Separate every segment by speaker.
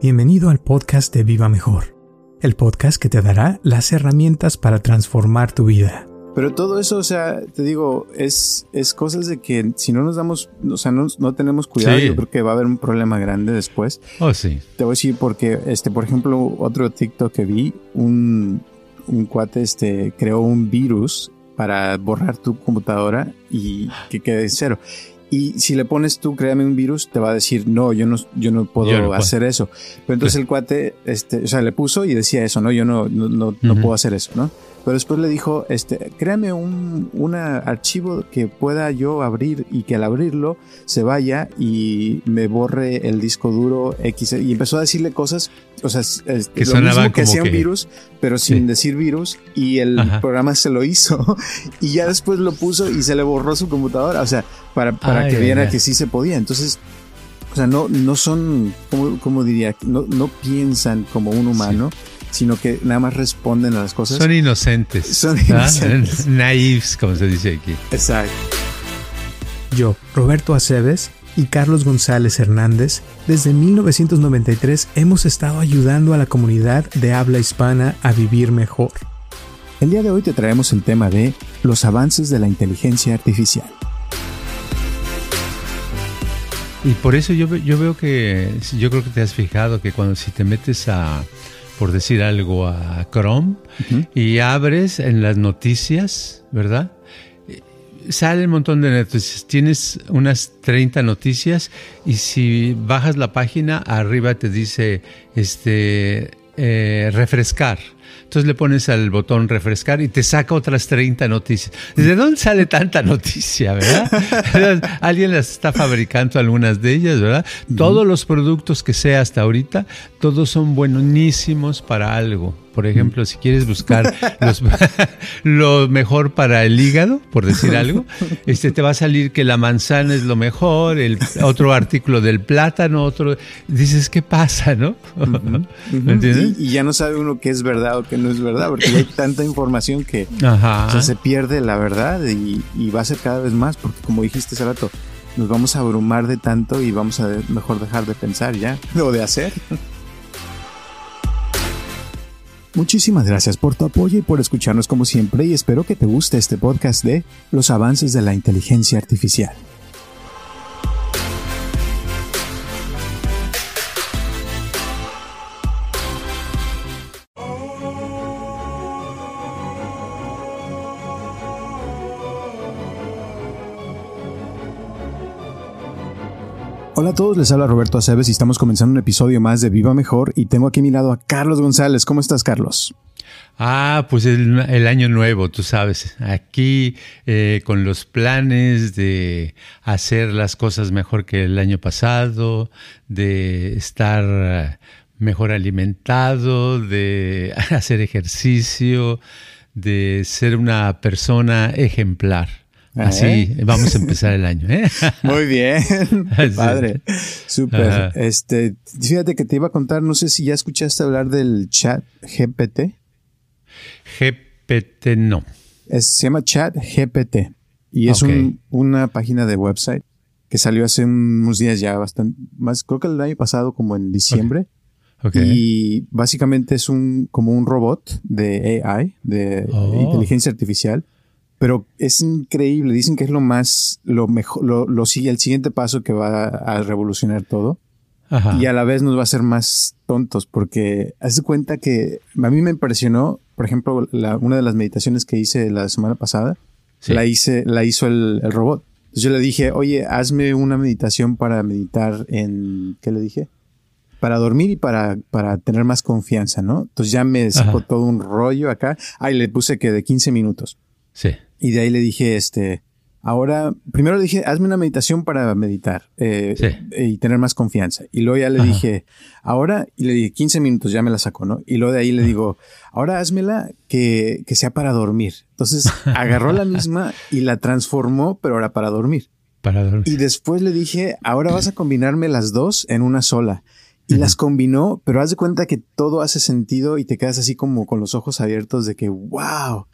Speaker 1: Bienvenido al podcast de Viva Mejor, el podcast que te dará las herramientas para transformar tu vida.
Speaker 2: Pero todo eso, o sea, te digo, es, es cosas de que si no nos damos, o sea, no, no tenemos cuidado,
Speaker 3: Sí.
Speaker 2: yo creo que va a haber un problema grande después.
Speaker 3: Oh, sí.
Speaker 2: Te voy a decir porque, este, por ejemplo, otro TikTok que vi, un, un cuate, este, creó un virus para borrar tu computadora y que quede en cero. Y si le pones tú, créame un virus, te va a decir, no, yo no, yo no puedo
Speaker 3: Yo no puedo.
Speaker 2: hacer eso. Pero entonces el cuate, este, o sea, le puso y decía eso, no, yo no, no, no, no puedo hacer eso, ¿no? Pero después le dijo, este, créame un una archivo que pueda yo abrir y que al abrirlo se vaya y me borre el disco duro X. Y empezó a decirle cosas, o sea, es,
Speaker 3: Que
Speaker 2: lo mismo que hacía un
Speaker 3: que-
Speaker 2: virus, pero sin
Speaker 3: Sí.
Speaker 2: decir virus. Y el
Speaker 3: Ajá.
Speaker 2: programa se lo hizo. y ya después lo puso y se le borró su computadora. O sea, para, para
Speaker 3: Ay,
Speaker 2: que viera que sí se podía. Entonces, o sea, no, no son, como, como diría, no, no piensan como un humano, sino que nada más responden a las cosas.
Speaker 3: Son inocentes.
Speaker 2: Son
Speaker 3: ¿ah?
Speaker 2: inocentes.
Speaker 3: Naives, como se dice aquí.
Speaker 2: Exacto.
Speaker 1: Yo, Roberto Aceves y Carlos González Hernández, desde 1993 hemos estado ayudando a la comunidad de habla hispana a vivir mejor.
Speaker 2: El día de hoy te traemos el tema de los avances de la inteligencia artificial.
Speaker 3: Y por eso yo, yo veo que, yo creo que te has fijado que cuando si te metes a, por decir algo, a Chrome y abres en las noticias, ¿verdad? Eh, Sale un montón de noticias. Tienes unas 30 noticias y si bajas la página, arriba te dice este eh, refrescar. Entonces le pones al botón refrescar y te saca otras 30 noticias. ¿De dónde sale tanta noticia, verdad? Alguien las está fabricando algunas de ellas, ¿verdad? Todos los productos que sea hasta ahorita, todos son buenísimos para algo. Por ejemplo, si quieres buscar los- lo mejor para el hígado, por decir algo, este te va a salir que la manzana es lo mejor, el otro artículo del plátano, otro dices, ¿qué pasa, no? ¿Me entiendes?
Speaker 2: Y, y ya no sabe uno qué es verdad o qué no es verdad, porque hay tanta información que
Speaker 3: Ajá.
Speaker 2: o sea, se pierde la verdad y, y va a ser cada vez más, porque como dijiste hace rato, nos vamos a abrumar de tanto y vamos a mejor dejar de pensar ya, o de hacer. Muchísimas gracias por tu apoyo y por escucharnos como siempre y espero que te guste este podcast de los avances de la inteligencia artificial. Hola a todos, les habla Roberto Aceves y estamos comenzando un episodio más de Viva Mejor y tengo aquí a mi lado a Carlos González. ¿Cómo estás, Carlos?
Speaker 3: Ah, pues el, el año nuevo, tú sabes, aquí eh, con los planes de hacer las cosas mejor que el año pasado, de estar mejor alimentado, de hacer ejercicio, de ser una persona ejemplar. Así vamos a empezar el año. ¿eh?
Speaker 2: Muy bien, padre, súper. Este, fíjate que te iba a contar, no sé si ya escuchaste hablar del chat GPT.
Speaker 3: GPT no.
Speaker 2: Es- se llama Chat GPT y es un- una página de website que salió hace unos días ya bastante más, creo que el año pasado como en diciembre. Y básicamente es un como un robot de AI, de
Speaker 3: Oh.
Speaker 2: inteligencia artificial. Pero es increíble. Dicen que es lo más, lo mejor, lo, lo sigue el siguiente paso que va a revolucionar todo.
Speaker 3: Ajá.
Speaker 2: Y a la vez nos va a hacer más tontos porque haz de cuenta que a mí me impresionó, por ejemplo, la- una de las meditaciones que hice la semana pasada,
Speaker 3: Sí.
Speaker 2: la hice, la hizo el, el robot. Entonces yo le dije, oye, hazme una meditación para meditar en, ¿qué le dije? Para dormir y para, para tener más confianza, ¿no? Entonces ya me sacó
Speaker 3: Ajá.
Speaker 2: todo un rollo acá. Ahí le puse que de 15 minutos.
Speaker 3: Sí.
Speaker 2: Y de ahí le dije, este, ahora, primero le dije, hazme una meditación para meditar eh,
Speaker 3: Sí.
Speaker 2: y tener más confianza. Y luego ya le
Speaker 3: Ajá.
Speaker 2: dije, ahora, y le dije 15 minutos, ya me la sacó, ¿no? Y luego de ahí le digo, ahora házmela que, que sea para dormir. Entonces agarró la misma y la transformó, pero ahora para dormir.
Speaker 3: Para dormir.
Speaker 2: Y después le dije, ahora vas a combinarme las dos en una sola. Y las combinó, pero haz de cuenta que todo hace sentido y te quedas así como con los ojos abiertos de que, wow.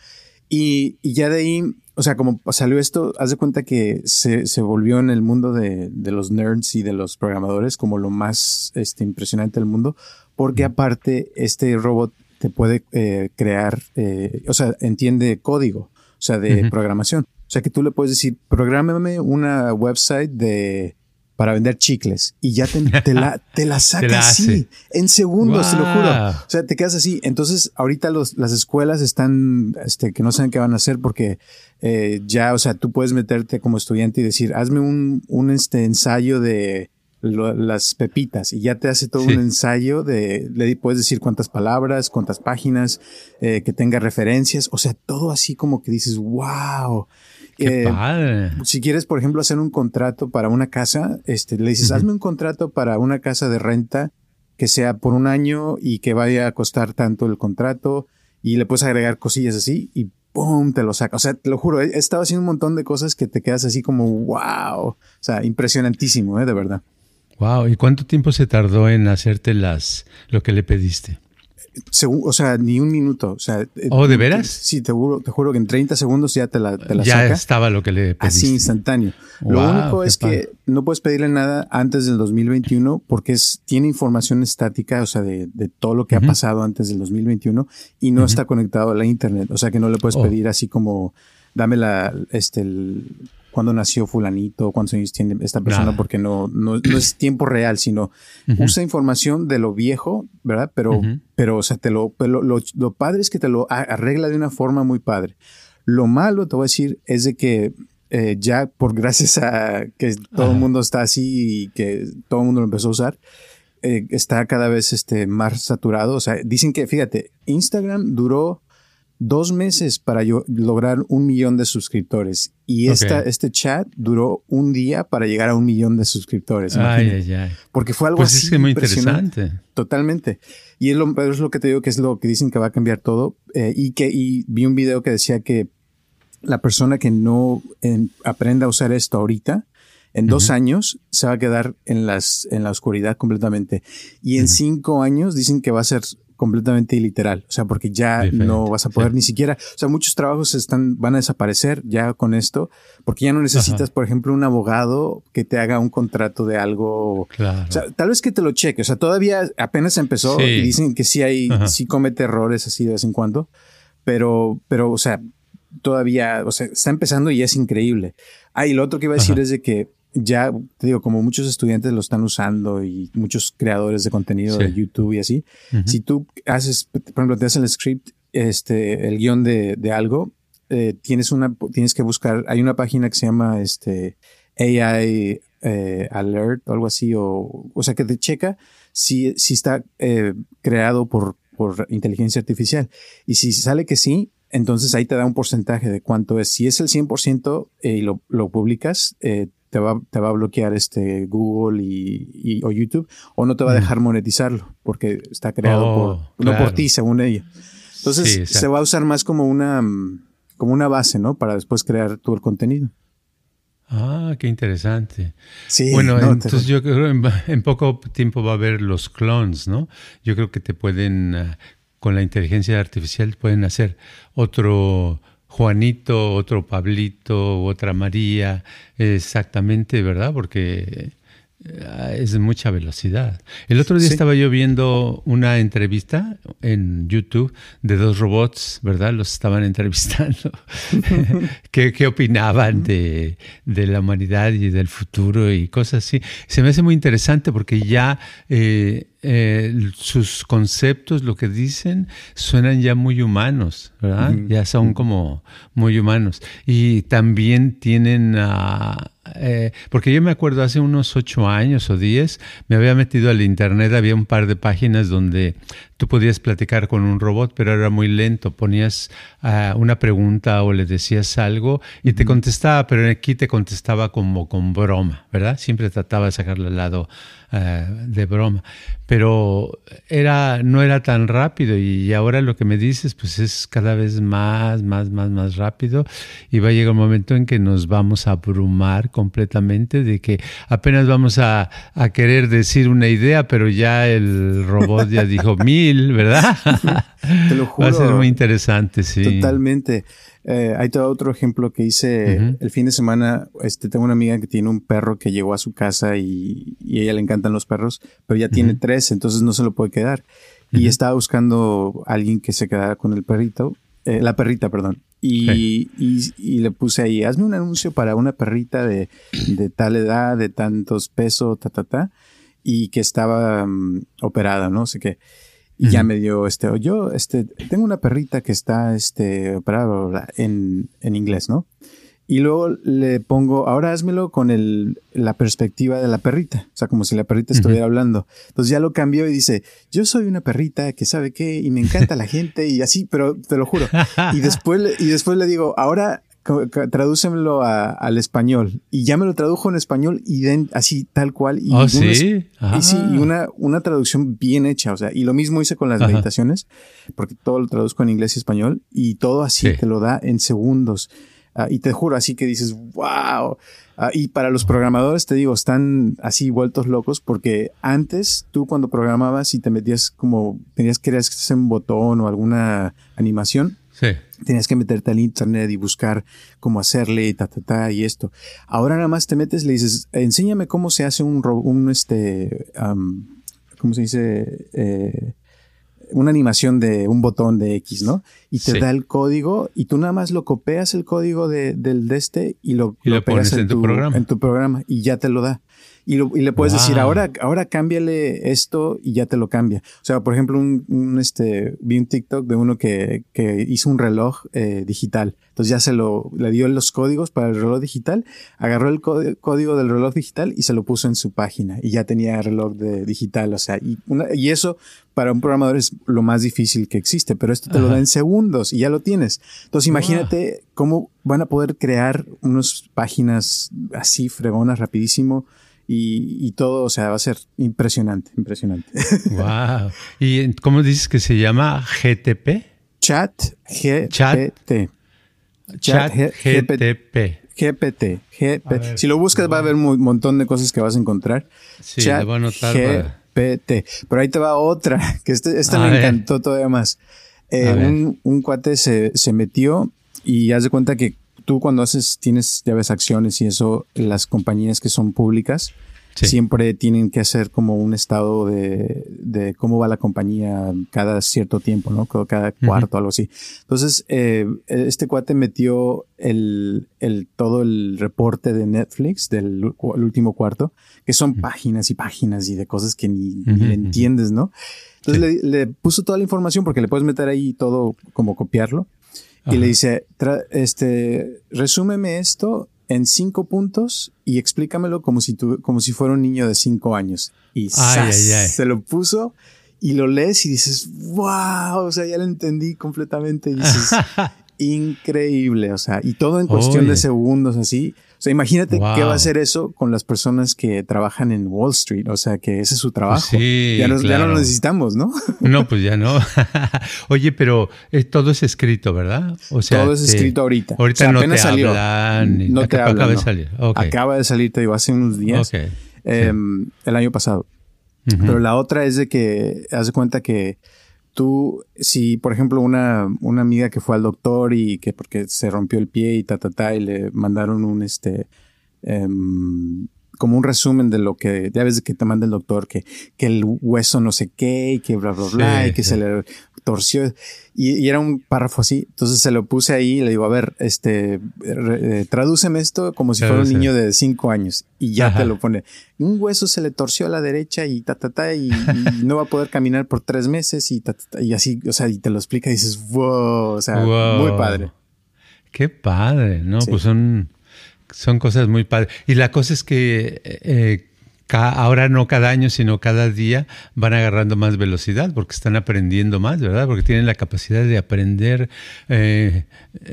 Speaker 2: Y, y ya de ahí o sea, como salió esto, haz de cuenta que se, se volvió en el mundo de, de, los nerds y de los programadores como lo más este, impresionante del mundo, porque aparte este robot te puede eh, crear, eh, o sea, entiende código, o sea, de programación. O sea, que tú le puedes decir, prográmame una website de para vender chicles y ya te, la, te la saca así, en segundos, te lo juro. O sea, te quedas así. Entonces, ahorita los, las escuelas están, este, que no saben qué van a hacer porque eh, ya, o sea, tú puedes meterte como estudiante y decir, hazme un, un este, ensayo de las pepitas y ya te hace todo un ensayo de, le puedes decir cuántas palabras, cuántas páginas, eh, que tenga referencias, o sea, todo así como que dices, wow.
Speaker 3: Qué eh, padre.
Speaker 2: Si quieres, por ejemplo, hacer un contrato para una casa, este, le dices, hazme un contrato para una casa de renta que sea por un año y que vaya a costar tanto el contrato y le puedes agregar cosillas así y ¡pum! te lo saca. O sea, te lo juro, he, estado haciendo un montón de cosas que te quedas así como wow. O sea, impresionantísimo, ¿eh? De verdad.
Speaker 3: Wow. ¿Y cuánto tiempo se tardó en hacerte las lo que le pediste?
Speaker 2: O sea, ni un minuto. O sea,
Speaker 3: eh, ¿Oh, de veras?
Speaker 2: Sí, te juro, te juro que en 30 segundos ya te la, te la
Speaker 3: ya estaba lo que le pediste.
Speaker 2: Así instantáneo. lo único es que no puedes pedirle nada antes del 2021 porque es, tiene información estática, o sea, de, de todo lo que ha pasado antes del 2021 y no está conectado a la internet. O sea, que no le puedes oh. pedir así como, dame la, este, el, cuándo nació fulanito, cuántos años tiene esta persona, porque no, no, es tiempo real, sino usa información de lo viejo, ¿verdad? Pero, pero, o sea, te lo, lo, lo, padre es que te lo arregla de una forma muy padre. Lo malo, te voy a decir, es de que eh, ya por gracias a que todo el mundo está así y que todo el mundo lo empezó a usar, eh, está cada vez este, más saturado. O sea, dicen que, fíjate, Instagram duró dos meses para yo lograr un millón de suscriptores. Y esta, este chat duró un día para llegar a un millón de suscriptores.
Speaker 3: Ay, ay, ay.
Speaker 2: Porque fue algo
Speaker 3: pues
Speaker 2: así.
Speaker 3: Es muy interesante.
Speaker 2: Totalmente. Y es lo, es lo que te digo que es lo que dicen que va a cambiar todo. Eh, y que y vi un video que decía que la persona que no aprenda a usar esto ahorita, en dos años se va a quedar en, las, en la oscuridad completamente. Y en cinco años dicen que va a ser completamente iliteral, o sea, porque ya no vas a poder ni siquiera, o sea, muchos trabajos están, van a desaparecer ya con esto, porque ya no necesitas, por ejemplo, un abogado que te haga un contrato de algo,
Speaker 3: claro.
Speaker 2: o sea, tal vez que te lo cheque, o sea, todavía apenas empezó y dicen que sí hay, sí comete errores así de vez en cuando, pero, pero, o sea, todavía, o sea, está empezando y es increíble. Ah, y lo otro que iba a decir es de que ya te digo, como muchos estudiantes lo están usando y muchos creadores de contenido de YouTube y así, si tú haces, por ejemplo, te haces el script, este, el guion de, de algo, eh, tienes una, tienes que buscar, hay una página que se llama este AI eh, Alert o algo así, o, o sea, que te checa si, si está eh, creado por, por inteligencia artificial. Y si sale que sí, entonces ahí te da un porcentaje de cuánto es. Si es el 100% y lo, lo publicas, eh, te va, te va a bloquear este Google y, o YouTube, o no te va a dejar monetizarlo, porque está creado por, oh, no por ti, según ella. Entonces se va a usar más como una, como una base, ¿no? Para después crear todo el contenido.
Speaker 3: Ah, qué interesante. Sí, bueno, entonces yo creo en, en poco tiempo va a haber los clones, ¿no? Yo creo que te pueden, ah, con la inteligencia artificial, pueden hacer otro Juanito, otro Pablito, otra María, exactamente, ¿verdad? Porque eh, es de mucha velocidad. El otro día estaba yo viendo una entrevista en YouTube de dos robots, ¿verdad? Los estaban entrevistando. ¿Qué, opinaban de, la humanidad y del futuro y cosas así? Se me hace muy interesante porque ya eh, eh, sus conceptos, lo que dicen, suenan ya muy humanos, ¿verdad? Ya son como muy humanos. Y también tienen... eh, porque yo me acuerdo hace unos ocho años o diez, me había metido al internet, había un par de páginas donde tú podías platicar con un robot, pero era muy lento. Ponías ah, una pregunta o le decías algo y te contestaba, pero aquí te contestaba como con broma, ¿verdad? Siempre trataba de sacarle al lado ah, de broma. Pero era, no era tan rápido y ahora lo que me dices pues es cada vez más, más, más, más rápido y va a llegar un momento en que nos vamos a abrumar completamente de que apenas vamos a, a querer decir una idea, pero ya el robot ya dijo mil ¿verdad?
Speaker 2: Te lo juro.
Speaker 3: Va a ser muy interesante, sí.
Speaker 2: Totalmente. Eh, hay todo otro ejemplo que hice el fin de semana. Este, tengo una amiga que tiene un perro que llegó a su casa y, y a ella le encantan los perros, pero ya tiene tres, entonces no se lo puede quedar. Y estaba buscando a alguien que se quedara con el perrito, eh, la perrita, perdón. Y, y, le puse ahí, hazme un anuncio para una perrita de, de tal edad, de tantos pesos, ta, ta, ta, y que estaba mm, operada, no sé qué. Y ya me dio este, yo, este, tengo una perrita que está, este, operada en, en inglés, ¿no? Y luego le pongo, ahora házmelo con el, la perspectiva de la perrita. O sea, como si la perrita estuviera hablando. Entonces ya lo cambió y dice, yo soy una perrita que sabe qué y me encanta la gente y así, pero te lo juro. Y después, y después le digo, ahora tradúcemelo al español. Y ya me lo tradujo en español y den, así tal cual. Y
Speaker 3: oh, sí.
Speaker 2: Y sí, y una, una traducción bien hecha. O sea, y lo mismo hice con las meditaciones, porque todo lo traduzco en inglés y español y todo así te lo da en segundos. Ah, y te juro, así que dices, wow. Ah, y para los programadores, te digo, están así vueltos locos porque antes tú cuando programabas y te metías como, tenías que hacer un botón o alguna animación, Tenías que meterte al internet y buscar cómo hacerle y ta, ta, ta, y esto. Ahora nada más te metes, le dices, enséñame cómo se hace un, un este, ¿cómo se dice? Eh, una animación de un botón de X, ¿no? Y te da el código y tú nada más lo copias el código de, del de este y lo,
Speaker 3: y lo, pones en, tu, programa.
Speaker 2: en tu programa y ya te lo da. Y, y le puedes decir, ahora, ahora cámbiale esto y ya te lo cambia. O sea, por ejemplo, un, un este, vi un TikTok de uno que, que hizo un reloj eh, digital. Entonces ya se lo, le dio los códigos para el reloj digital, agarró el código del reloj digital y se lo puso en su página y ya tenía reloj de digital. O sea, y, una, y eso para un programador es lo más difícil que existe, pero esto te lo da en segundos y ya lo tienes. Entonces imagínate cómo van a poder crear unas páginas así fregonas rapidísimo y, todo, o sea, va a ser impresionante, impresionante.
Speaker 3: Wow. ¿Y cómo dices que se llama GTP?
Speaker 2: Chat GPT.
Speaker 3: Chat, GTP.
Speaker 2: GPT. GPT. Si lo buscas va a haber un montón de cosas que vas a encontrar.
Speaker 3: Sí, Chat voy a notar
Speaker 2: GPT. Pero ahí te va otra, que este, esta me encantó todavía más. Eh, un, un, cuate se, se metió y haz de cuenta que tú cuando haces, tienes, ya ves, acciones y eso, las compañías que son públicas, siempre tienen que hacer como un estado de, de, cómo va la compañía cada cierto tiempo, ¿no? Cada cuarto, algo así. Entonces, eh, este cuate metió el, el, todo el reporte de Netflix del último cuarto, que son páginas y páginas y de cosas que ni, le entiendes, ¿no? Entonces le, le, puso toda la información porque le puedes meter ahí todo como copiarlo y le dice, este, resúmeme esto en cinco puntos y explícamelo como si, tu, como si fuera un niño de cinco años. Y se lo puso y lo lees y dices, wow, o sea, ya lo entendí completamente. Y dices, increíble, o sea, y todo en cuestión de segundos así. O sea, imagínate qué va a hacer eso con las personas que trabajan en Wall Street. O sea, que ese es su trabajo.
Speaker 3: Sí,
Speaker 2: ya, ya no lo necesitamos, ¿no?
Speaker 3: No, pues ya no. Oye, pero todo es escrito, ¿verdad?
Speaker 2: O sea, todo es escrito ahorita.
Speaker 3: Ahorita no te salió. hablan.
Speaker 2: No te
Speaker 3: Acaba
Speaker 2: de salir. Acaba de salir, te digo, hace unos días. Em, el año pasado. Pero la otra es de que, haz de cuenta que tú, si por ejemplo una, una amiga que fue al doctor y que porque se rompió el pie y ta, ta, ta, y le mandaron un, este, um, como un resumen de lo que, ya ves que te manda el doctor, que, que el hueso no sé qué, y que bla, bla, bla, y que se le torció. Y, era un párrafo así. Entonces se lo puse ahí y le digo, a ver, este, eh, tradúceme esto como si fuera un niño de cinco años. Y ya te lo pone. Un hueso se le torció a la derecha y ta, ta, ta, y, no va a poder caminar por tres meses y ta, ta, y así, o sea, y te lo explica y dices, wow, o sea, muy padre.
Speaker 3: Qué padre, ¿no? Pues son son cosas muy padres. Y la cosa es que eh, ahora no cada año, sino cada día van agarrando más velocidad porque están aprendiendo más, ¿verdad? Porque tienen la capacidad de aprender eh,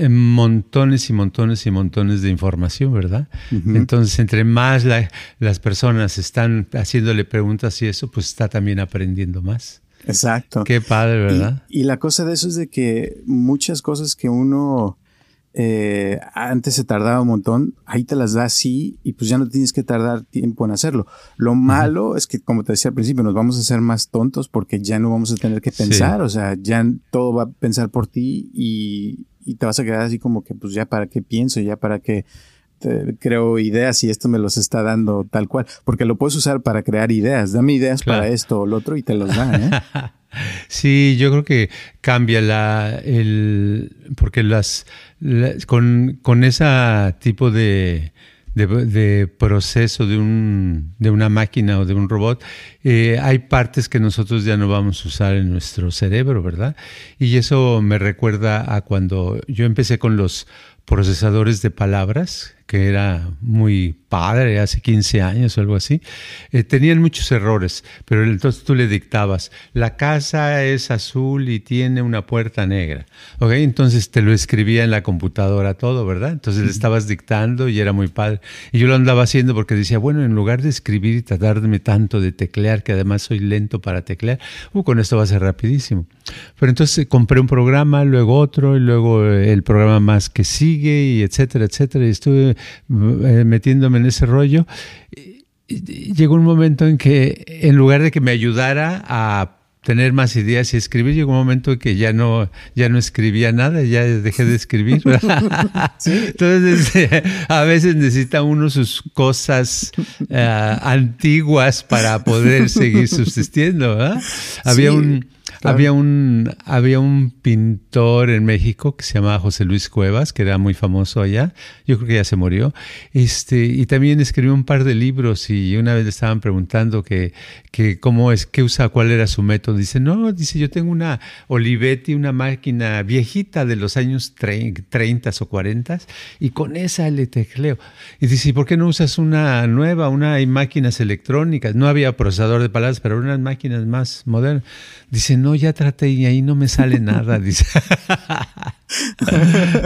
Speaker 3: montones y montones y montones de información, ¿verdad? Entonces, entre más las personas están haciéndole preguntas y eso, pues está también aprendiendo más.
Speaker 2: Exacto.
Speaker 3: Qué padre, ¿verdad?
Speaker 2: y la cosa de eso es de que muchas cosas que uno eh, antes se tardaba un montón, ahí te las da así y pues ya no tienes que tardar tiempo en hacerlo. Lo malo es que, como te decía al principio, nos vamos a hacer más tontos porque ya no vamos a tener que pensar, o sea, ya todo va a pensar por ti y, y te vas a quedar así como que, pues ya para qué pienso, ya para qué creo ideas y esto me los está dando tal cual, porque lo puedes usar para crear ideas. Dame ideas para esto o lo otro y te los da. ¿eh?
Speaker 3: sí, yo creo que cambia la, el, porque las, con, con ese tipo de, de, proceso de, un, de una máquina o de un robot, eh, hay partes que nosotros ya no vamos a usar en nuestro cerebro, ¿verdad? Y eso me recuerda a cuando yo empecé con los procesadores de palabras, que era muy padre hace 15 años o algo así, eh, tenían muchos errores, pero entonces tú le dictabas, la casa es azul y tiene una puerta negra. ¿Ok? Entonces te lo escribía en la computadora todo, ¿verdad? Entonces le estabas dictando y era muy padre. Y yo lo andaba haciendo porque decía, bueno, en lugar de escribir y tratarme tanto de teclear, que además soy lento para teclear, uh, con esto va a ser rapidísimo. Pero entonces compré un programa, luego otro, y luego el programa más que sigue, y etcétera, etcétera. Y estuve eh, metiéndome en ese rollo. llegó un momento en que, en lugar de que me ayudara a tener más ideas y escribir, llegó un momento en que ya no, ya no escribía nada, ya dejé de escribir. Entonces, a veces necesita uno sus cosas eh, antiguas para poder seguir subsistiendo. Había un había, un, había un pintor en México que se llamaba José Luis Cuevas, que era muy famoso allá. Yo creo que ya se murió. Este, y también escribió un par de libros y una vez le estaban preguntando que, que cómo es, qué usa, cuál era su método. Dice, no, dice, yo tengo una Olivetti, una máquina viejita de los años 30 o 40 y con esa le tecleo. Y dice, ¿y por qué no usas una nueva, una hay máquinas electrónicas? No había procesador de palabras, pero unas máquinas más modernas. Dice, no, ya traté y ahí no me sale nada. Dice.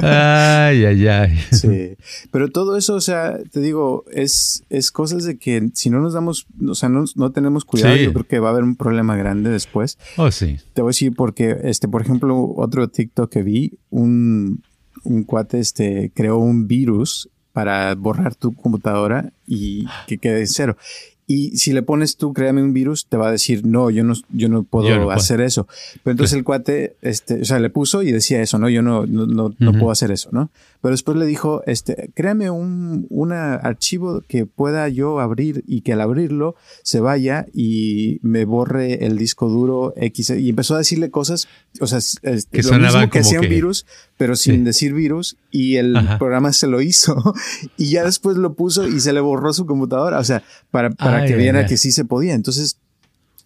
Speaker 3: ay, ay, ay.
Speaker 2: Sí, pero todo eso, o sea, te digo, es, es cosas de que si no nos damos, o sea, no, no tenemos cuidado, yo creo que va a haber un problema grande después.
Speaker 3: Oh, sí.
Speaker 2: Te voy a decir porque, este, por ejemplo, otro TikTok que vi, un, un cuate, este, creó un virus para borrar tu computadora y que quede cero. Y si le pones tú, créame un virus, te va a decir, no, yo no, yo no puedo hacer eso. Pero entonces el cuate, este, o sea, le puso y decía eso, ¿no? Yo no, no, no, no puedo hacer eso, ¿no? Pero después le dijo, este, créame un una archivo que pueda yo abrir y que al abrirlo se vaya y me borre el disco duro X. Y empezó a decirle cosas, o sea,
Speaker 3: que lo mismo
Speaker 2: que hacía un virus, pero sin decir virus. Y el programa se lo hizo. y ya después lo puso y se le borró su computadora. O sea, para, para que viera que sí se podía. Entonces,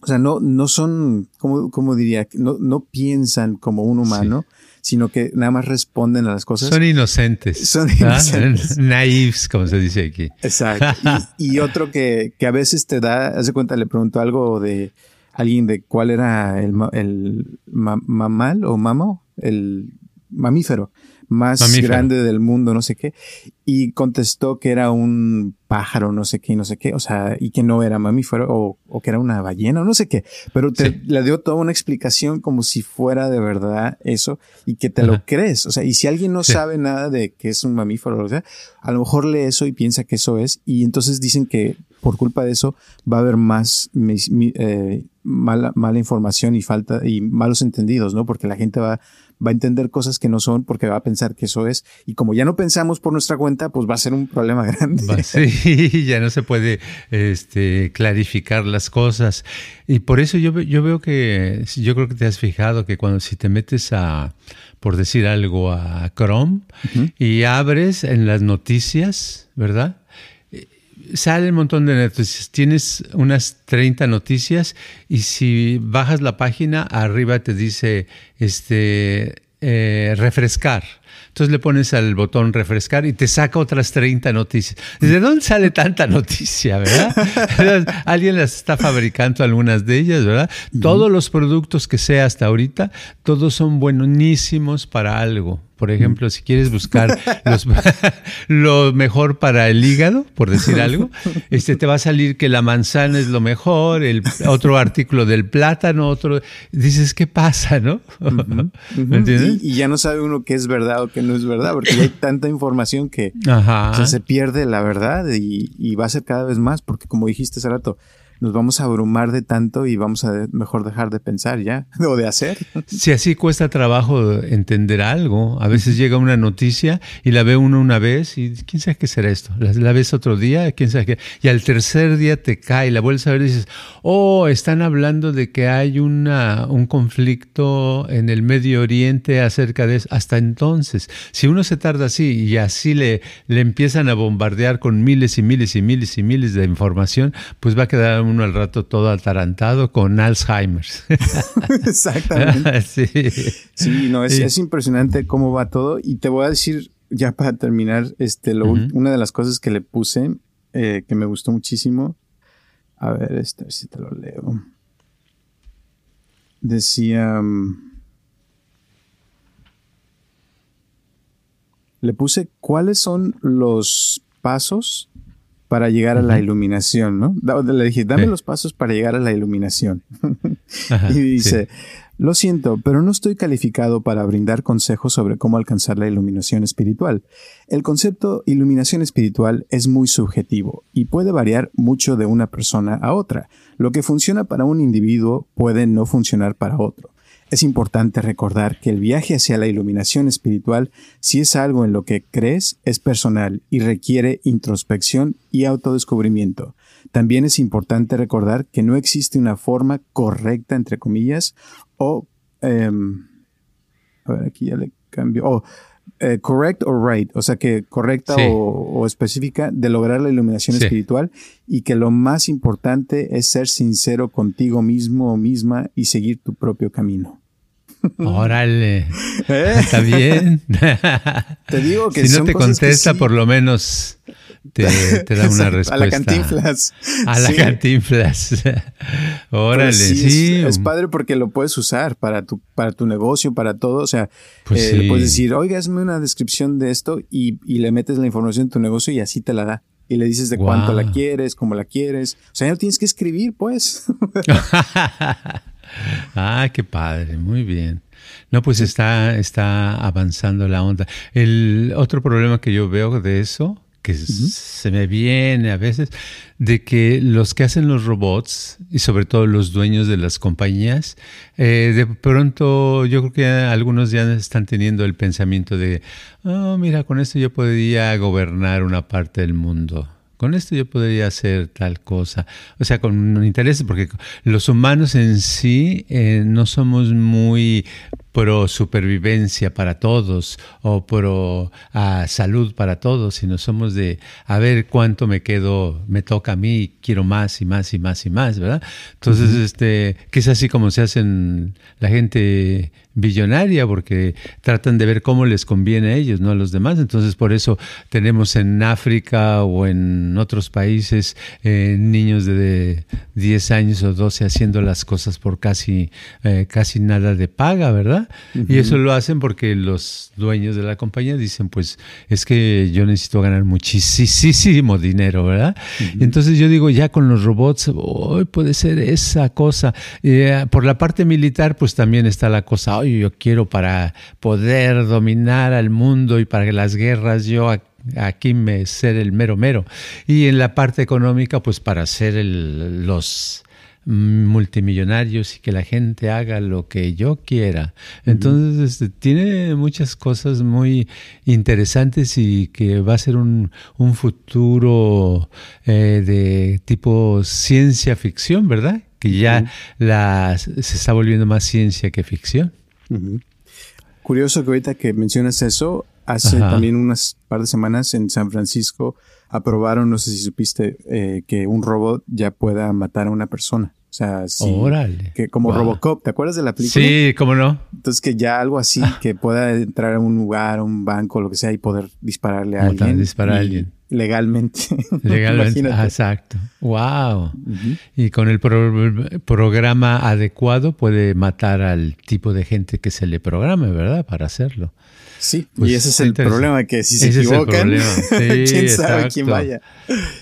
Speaker 2: o sea, no, no son, como, como diría, no, no piensan como un humano sino que nada más responden a las cosas.
Speaker 3: Son inocentes.
Speaker 2: Son inocentes.
Speaker 3: Naives, como se dice aquí.
Speaker 2: Exacto. Y, otro que, que, a veces te da, hace cuenta, le preguntó algo de alguien de cuál era el, el mamal o mamo, el mamífero más grande del mundo, no sé qué. Y contestó que era un pájaro, no sé qué, no sé qué, o sea, y que no era mamífero, o, o que era una ballena, o no sé qué. Pero te, le dio toda una explicación como si fuera de verdad eso, y que te lo crees. O sea, y si alguien no sabe nada de que es un mamífero, o sea, a lo mejor lee eso y piensa que eso es, y entonces dicen que por culpa de eso va a haber más eh, mala, mala información y falta y malos entendidos, ¿no? Porque la gente va va a entender cosas que no son porque va a pensar que eso es. Y como ya no pensamos por nuestra cuenta, pues va a ser un problema grande.
Speaker 3: Sí, ya no se puede este, clarificar las cosas. Y por eso yo, yo veo que, yo creo que te has fijado que cuando si te metes a, por decir algo, a Chrome y abres en las noticias, ¿verdad? Sale un montón de noticias. Tienes unas 30 noticias y si bajas la página, arriba te dice este, eh, refrescar. Entonces le pones al botón refrescar y te saca otras 30 noticias. ¿De dónde sale tanta noticia, verdad? Alguien las está fabricando algunas de ellas, ¿verdad? Todos los productos que sea hasta ahorita, todos son buenísimos para algo. Por ejemplo, si quieres buscar lo mejor para el hígado, por decir algo, este te va a salir que la manzana es lo mejor, el otro artículo del plátano, otro. Dices, ¿qué pasa, no?
Speaker 2: ¿Me entiendes? Y, ya no sabe uno qué es verdad qué no es verdad, porque hay tanta información que se pierde la verdad y, y, va a ser cada vez más, porque como dijiste hace rato, nos vamos a abrumar de tanto y vamos a mejor dejar de pensar ya o de hacer.
Speaker 3: Si así cuesta trabajo entender algo, a veces llega una noticia y la ve uno una vez y quién sabe qué será esto. La, ves otro día, quién sabe qué. Y al tercer día te cae, la vuelves a ver y dices, oh, están hablando de que hay una, un conflicto en el Medio Oriente acerca de eso. Hasta entonces, si uno se tarda así y así le, le empiezan a bombardear con miles y miles y miles y miles de información, pues va a quedar uno al rato todo atarantado con Alzheimer.
Speaker 2: Exactamente. sí. sí, no, es, impresionante cómo va todo. Y te voy a decir, ya para terminar, este, una de las cosas que le puse, eh, que me gustó muchísimo. A ver, este, a ver si te lo leo. Decía. Mm, le puse cuáles son los pasos para llegar a la iluminación, ¿no? Le dije, dame los pasos para llegar a la iluminación. y dice, lo siento, pero no estoy calificado para brindar consejos sobre cómo alcanzar la iluminación espiritual. El concepto iluminación espiritual es muy subjetivo y puede variar mucho de una persona a otra. Lo que funciona para un individuo puede no funcionar para otro. Es importante recordar que el viaje hacia la iluminación espiritual, si es algo en lo que crees, es personal y requiere introspección y autodescubrimiento. También es importante recordar que no existe una forma correcta, entre comillas, o... Em, a ver, aquí ya le cambio. Eh, correct or right, o sea que correcta o, específica de lograr la iluminación espiritual y que lo más importante es ser sincero contigo mismo o misma y seguir tu propio camino.
Speaker 3: Órale. ¿Eh? Está bien.
Speaker 2: Te digo que
Speaker 3: si no te contesta, por lo menos te, da una respuesta. A
Speaker 2: la cantinflas.
Speaker 3: A la cantinflas. Órale, sí.
Speaker 2: Es, padre porque lo puedes usar para tu, para tu negocio, para todo. O sea, pues eh, le puedes decir, oiga, hazme una descripción de esto y, le metes la información en tu negocio y así te la da y le dices de cuánto la quieres, cómo la quieres. O sea, ya no tienes que escribir, pues.
Speaker 3: ah, qué padre, muy bien. No, pues está, está avanzando la onda. El otro problema que yo veo de eso, que se me viene a veces, de que los que hacen los robots, y sobre todo los dueños de las compañías, eh, de pronto yo creo que algunos ya están teniendo el pensamiento de, oh, mira, con esto yo podría gobernar una parte del mundo con esto yo podría hacer tal cosa. O sea, con un interés, porque los humanos en sí eh, no somos muy pro supervivencia para todos o pro ah, salud para todos, sino somos de a ver cuánto me quedo, me toca a mí, quiero más y más y más y más, ¿verdad? Entonces, este, que es así como se hacen la gente billonaria, porque tratan de ver cómo les conviene a ellos, no a los demás. Entonces, por eso tenemos en África o en otros países eh, niños de 10 años o 12 haciendo las cosas por casi, eh, casi nada de paga, ¿verdad? Y eso lo hacen porque los dueños de la compañía dicen, pues es que yo necesito ganar muchísimo dinero, ¿verdad? Entonces yo digo, ya con los robots, hoy puede ser esa cosa. Eh, por la parte militar, pues también está la cosa, hoy yo quiero para poder dominar al mundo y para que las guerras yo aquí me ser el mero mero. Y en la parte económica, pues para ser el, los multimillonarios y que la gente haga lo que yo quiera. Entonces, este, tiene muchas cosas muy interesantes y que va a ser un, futuro eh, de tipo ciencia ficción, ¿verdad? Que ya la, se está volviendo más ciencia que ficción.
Speaker 2: Curioso que ahorita que mencionas eso, hace también unas par de semanas en San Francisco aprobaron, no sé si supiste, eh, que un robot ya pueda matar a una persona. O sea, sí. Que como Robocop, ¿te acuerdas de la película?
Speaker 3: Sí, cómo no.
Speaker 2: Entonces que ya algo así, ah. que pueda entrar a un lugar, a un banco, lo que sea, y poder dispararle a alguien.
Speaker 3: Disparar a alguien.
Speaker 2: Legalmente.
Speaker 3: Legalmente. exacto. Wow. Y con el programa adecuado puede matar al tipo de gente que se le programe, ¿verdad? Para hacerlo.
Speaker 2: Sí, y pues ese es el problema, que si se equivocan, quién sabe quién vaya.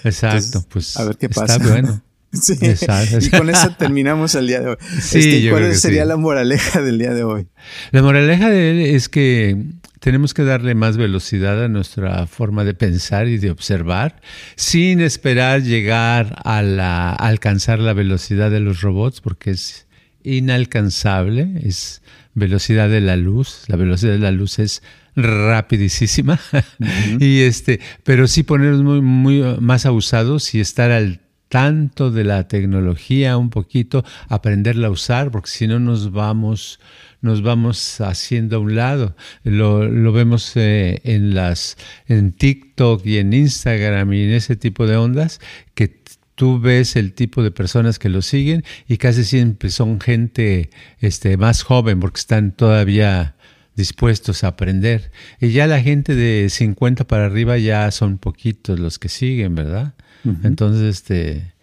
Speaker 3: Exacto, pues a ver qué pasa. Está bueno.
Speaker 2: Sí, y con eso terminamos el día de hoy. Este, ¿Cuál sería la moraleja del día de hoy?
Speaker 3: La moraleja de él es que tenemos que darle más velocidad a nuestra forma de pensar y de observar, sin esperar llegar a, la, alcanzar la velocidad de los robots, porque es inalcanzable, es velocidad de la luz, la velocidad de la luz es rapidísima, y este, pero sí ponernos muy, muy más abusados y estar al tanto de la tecnología un poquito, aprenderla a usar, porque si no nos vamos nos vamos haciendo a un lado. Lo, vemos eh, en las en TikTok y en Instagram y en ese tipo de ondas que tú ves el tipo de personas que lo siguen y casi siempre son gente este, más joven porque están todavía dispuestos a aprender. Y ya la gente de 50 para arriba ya son poquitos los que siguen, ¿verdad? Entonces, este,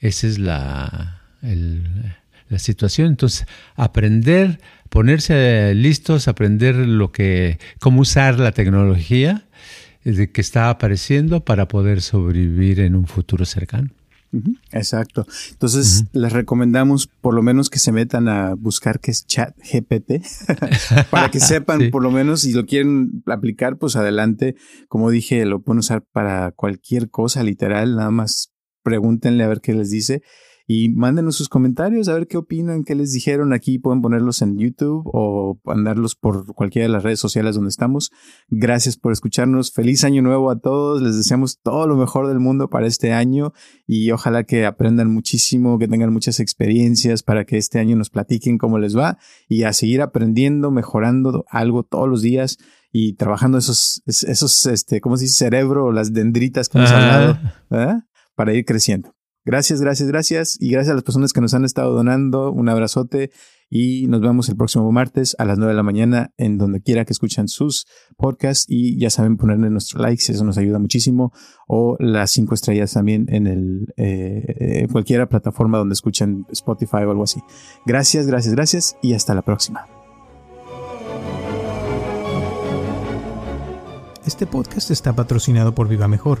Speaker 3: esa es la, la situación. Entonces, aprender ponerse listos, aprender lo que, cómo usar la tecnología eh, que está apareciendo para poder sobrevivir en un futuro cercano.
Speaker 2: Exacto. Entonces, les recomendamos por lo menos que se metan a buscar qué es chat GPT para que sepan por lo menos si lo quieren aplicar, pues adelante. Como dije, lo pueden usar para cualquier cosa literal, nada más pregúntenle a ver qué les dice y mándenos sus comentarios a ver qué opinan, qué les dijeron aquí. Pueden ponerlos en YouTube o mandarlos por cualquiera de las redes sociales donde estamos. Gracias por escucharnos. Feliz año nuevo a todos. Les deseamos todo lo mejor del mundo para este año y ojalá que aprendan muchísimo, que tengan muchas experiencias para que este año nos platiquen cómo les va y a seguir aprendiendo, mejorando algo todos los días y trabajando esos, esos, este, ¿cómo se dice? Cerebro, las dendritas que hemos hablado, Para ir creciendo. Gracias, gracias, gracias. Y gracias a las personas que nos han estado donando. Un abrazote. Y nos vemos el próximo martes a las 9 de la mañana en donde quiera que escuchen sus podcasts. Y ya saben ponerle nuestro like, eso nos ayuda muchísimo. O las cinco estrellas también en el eh, cualquiera plataforma donde escuchen Spotify o algo así. Gracias, gracias, gracias. Y hasta la próxima.
Speaker 1: Este podcast está patrocinado por Viva Mejor